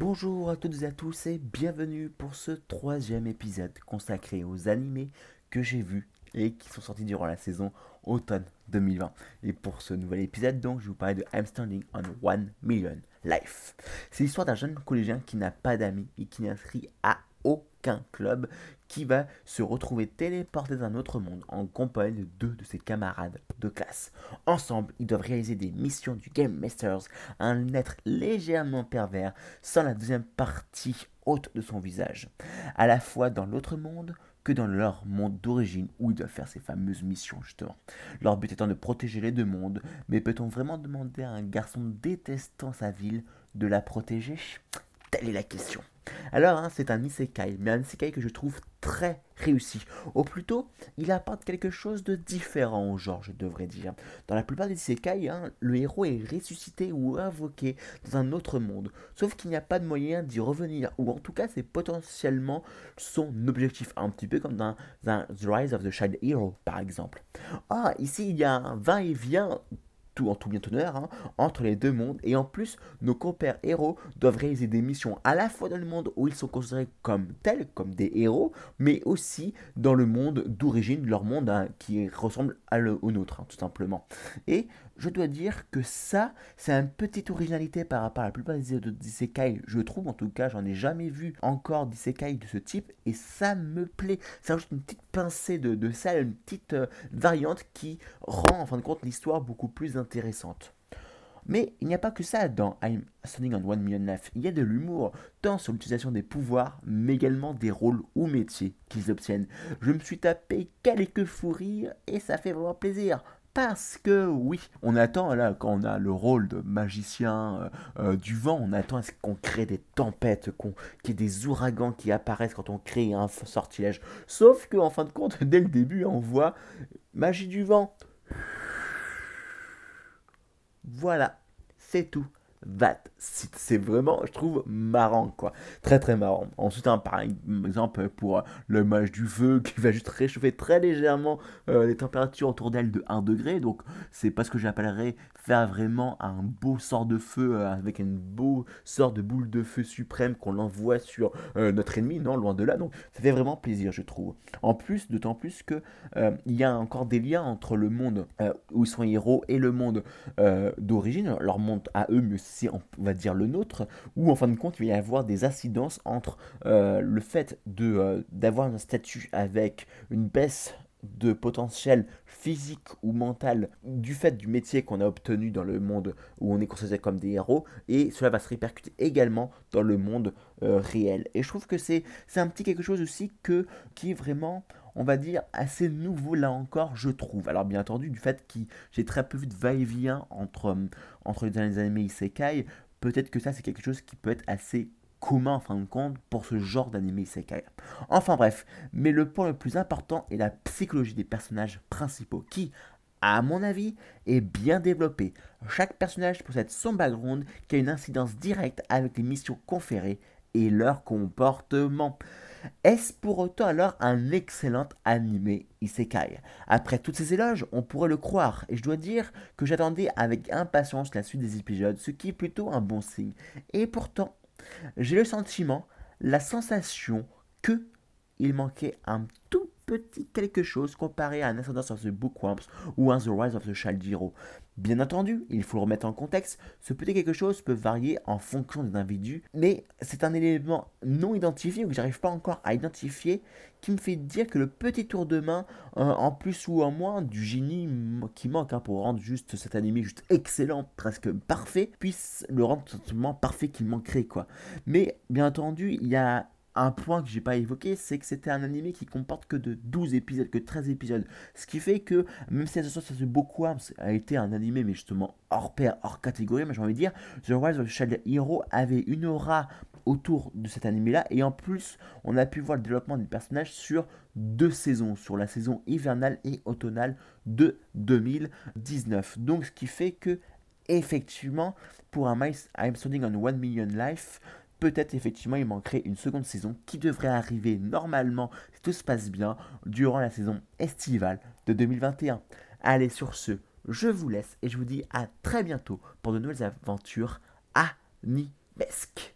Bonjour à toutes et à tous et bienvenue pour ce troisième épisode consacré aux animés que j'ai vus et qui sont sortis durant la saison automne 2020. Et pour ce nouvel épisode, donc, je vais vous parler de I'm Standing on One Million Life. C'est l'histoire d'un jeune collégien qui n'a pas d'amis et qui n'est inscrit à club, qui va se retrouver téléporté dans un autre monde en compagnie de deux de ses camarades de classe. Ensemble, ils doivent réaliser des missions du Game Masters, un être légèrement pervers, sans la deuxième partie haute de son visage. À la fois dans l'autre monde, que dans leur monde d'origine où ils doivent faire ces fameuses missions justement. Leur but étant de protéger les deux mondes, mais peut-on vraiment demander à un garçon détestant sa ville de la protéger? Telle est la question. Alors, hein, c'est un isekai, mais un isekai que je trouve très réussi. Au plutôt, il apporte quelque chose de différent au genre, je devrais dire. Dans la plupart des isekai, hein, le héros est ressuscité ou invoqué dans un autre monde, sauf qu'il n'y a pas de moyen d'y revenir, ou en tout cas, c'est potentiellement son objectif, un petit peu comme dans, The Rise of the Child Hero, par exemple. Ah, ici, il y a un va-et-vient en tout bien honneur, hein, entre les deux mondes. Et en plus, nos compères héros doivent réaliser des missions à la fois dans le monde où ils sont considérés comme tels, comme des héros, mais aussi dans le monde d'origine, leur monde hein, qui ressemble à le, au nôtre, hein, tout simplement. Et je dois dire que ça, c'est une petite originalité par rapport à la plupart des isekai, je trouve, en tout cas, j'en ai jamais vu encore d'isekai de ce type, et ça me plaît. C'est juste une petite de, de ça, une petite euh, variante qui rend, en fin de compte, l'histoire beaucoup plus intéressante. Mais il n'y a pas que ça dans I'm Standing on One Million Life. Il y a de l'humour, tant sur l'utilisation des pouvoirs, mais également des rôles ou métiers qu'ils obtiennent. Je me suis tapé quelques fous rires et ça fait vraiment plaisir. Parce que oui, on attend là quand on a le rôle de magicien euh, euh, du vent, on attend à ce qu'on crée des tempêtes, qu'il y ait des ouragans qui apparaissent quand on crée un sortilège. Sauf que en fin de compte, dès le début, on voit magie du vent. Voilà, c'est tout. That c'est vraiment, je trouve, marrant, quoi. Très, très marrant. Ensuite, un, par exemple, pour le mage du feu qui va juste réchauffer très légèrement euh, les températures autour d'elle de 1 degré. Donc, c'est pas ce que j'appellerais faire vraiment un beau sort de feu euh, avec une beau sort de boule de feu suprême qu'on envoie sur euh, notre ennemi. Non, loin de là. Donc, ça fait vraiment plaisir, je trouve. En plus, d'autant plus que il y a encore des liens entre le monde où ils sont héros et le monde d'origine. Leur monde à eux, mais si on va dire le nôtre, où en fin de compte il va y avoir des incidences entre euh, le fait euh, d'avoir un statut avec une baisse de potentiel physique ou mental du fait du métier qu'on a obtenu dans le monde où on est considéré comme des héros et cela va se répercuter également dans le monde euh, réel. Et je trouve que c'est, c'est un petit quelque chose aussi que, qui est vraiment on va dire, assez nouveau là encore, je trouve. Alors bien entendu, du fait que j'ai très peu vu de va-et-vient entre, entre les animés isekai, peut-être que ça c'est quelque chose qui peut être assez commun en fin de compte pour ce genre d'anime isekai. Enfin bref, mais le point le plus important est la psychologie des personnages principaux qui, à mon avis, est bien développée. Chaque personnage possède son background qui a une incidence directe avec les missions conférées et leur comportement. Est-ce pour autant alors un excellent animé Isekai? Après toutes ces éloges, on pourrait le croire, et je dois dire que j'attendais avec impatience la suite des épisodes, ce qui est plutôt un bon signe. Et pourtant, j'ai le sentiment, la sensation que il manquait un tout petit quelque chose comparé à un Ascendance of the Bookworms ou un The Rise of the Child Hero. Bien entendu, il faut le remettre en contexte, ce petit quelque chose peut varier en fonction des individus, mais c'est un élément non identifié ou que j'arrive pas encore à identifier qui me fait dire que le petit tour de main, euh, en plus ou en moins, du génie qui manque hein, pour rendre juste cet animé juste excellent, presque parfait, puisse le rendre simplement parfait qui manquerait quoi. Mais bien entendu, il y a un point que j'ai pas évoqué, c'est que c'était un animé qui comporte que de 12 épisodes, que 13 épisodes. Ce qui fait que, même si ça se beaucoup a été un animé, mais justement hors pair, hors catégorie, mais j'ai envie de dire, The Rise of Child Hero avait une aura autour de cet animé-là, et en plus, on a pu voir le développement des personnages sur deux saisons, sur la saison hivernale et automnale de 2019. Donc, ce qui fait que, effectivement, pour un I'm Standing on One Million Life, peut-être effectivement il manquerait une seconde saison qui devrait arriver normalement, si tout se passe bien, durant la saison estivale de 2021. Allez, sur ce, je vous laisse et je vous dis à très bientôt pour de nouvelles aventures à Nibesque.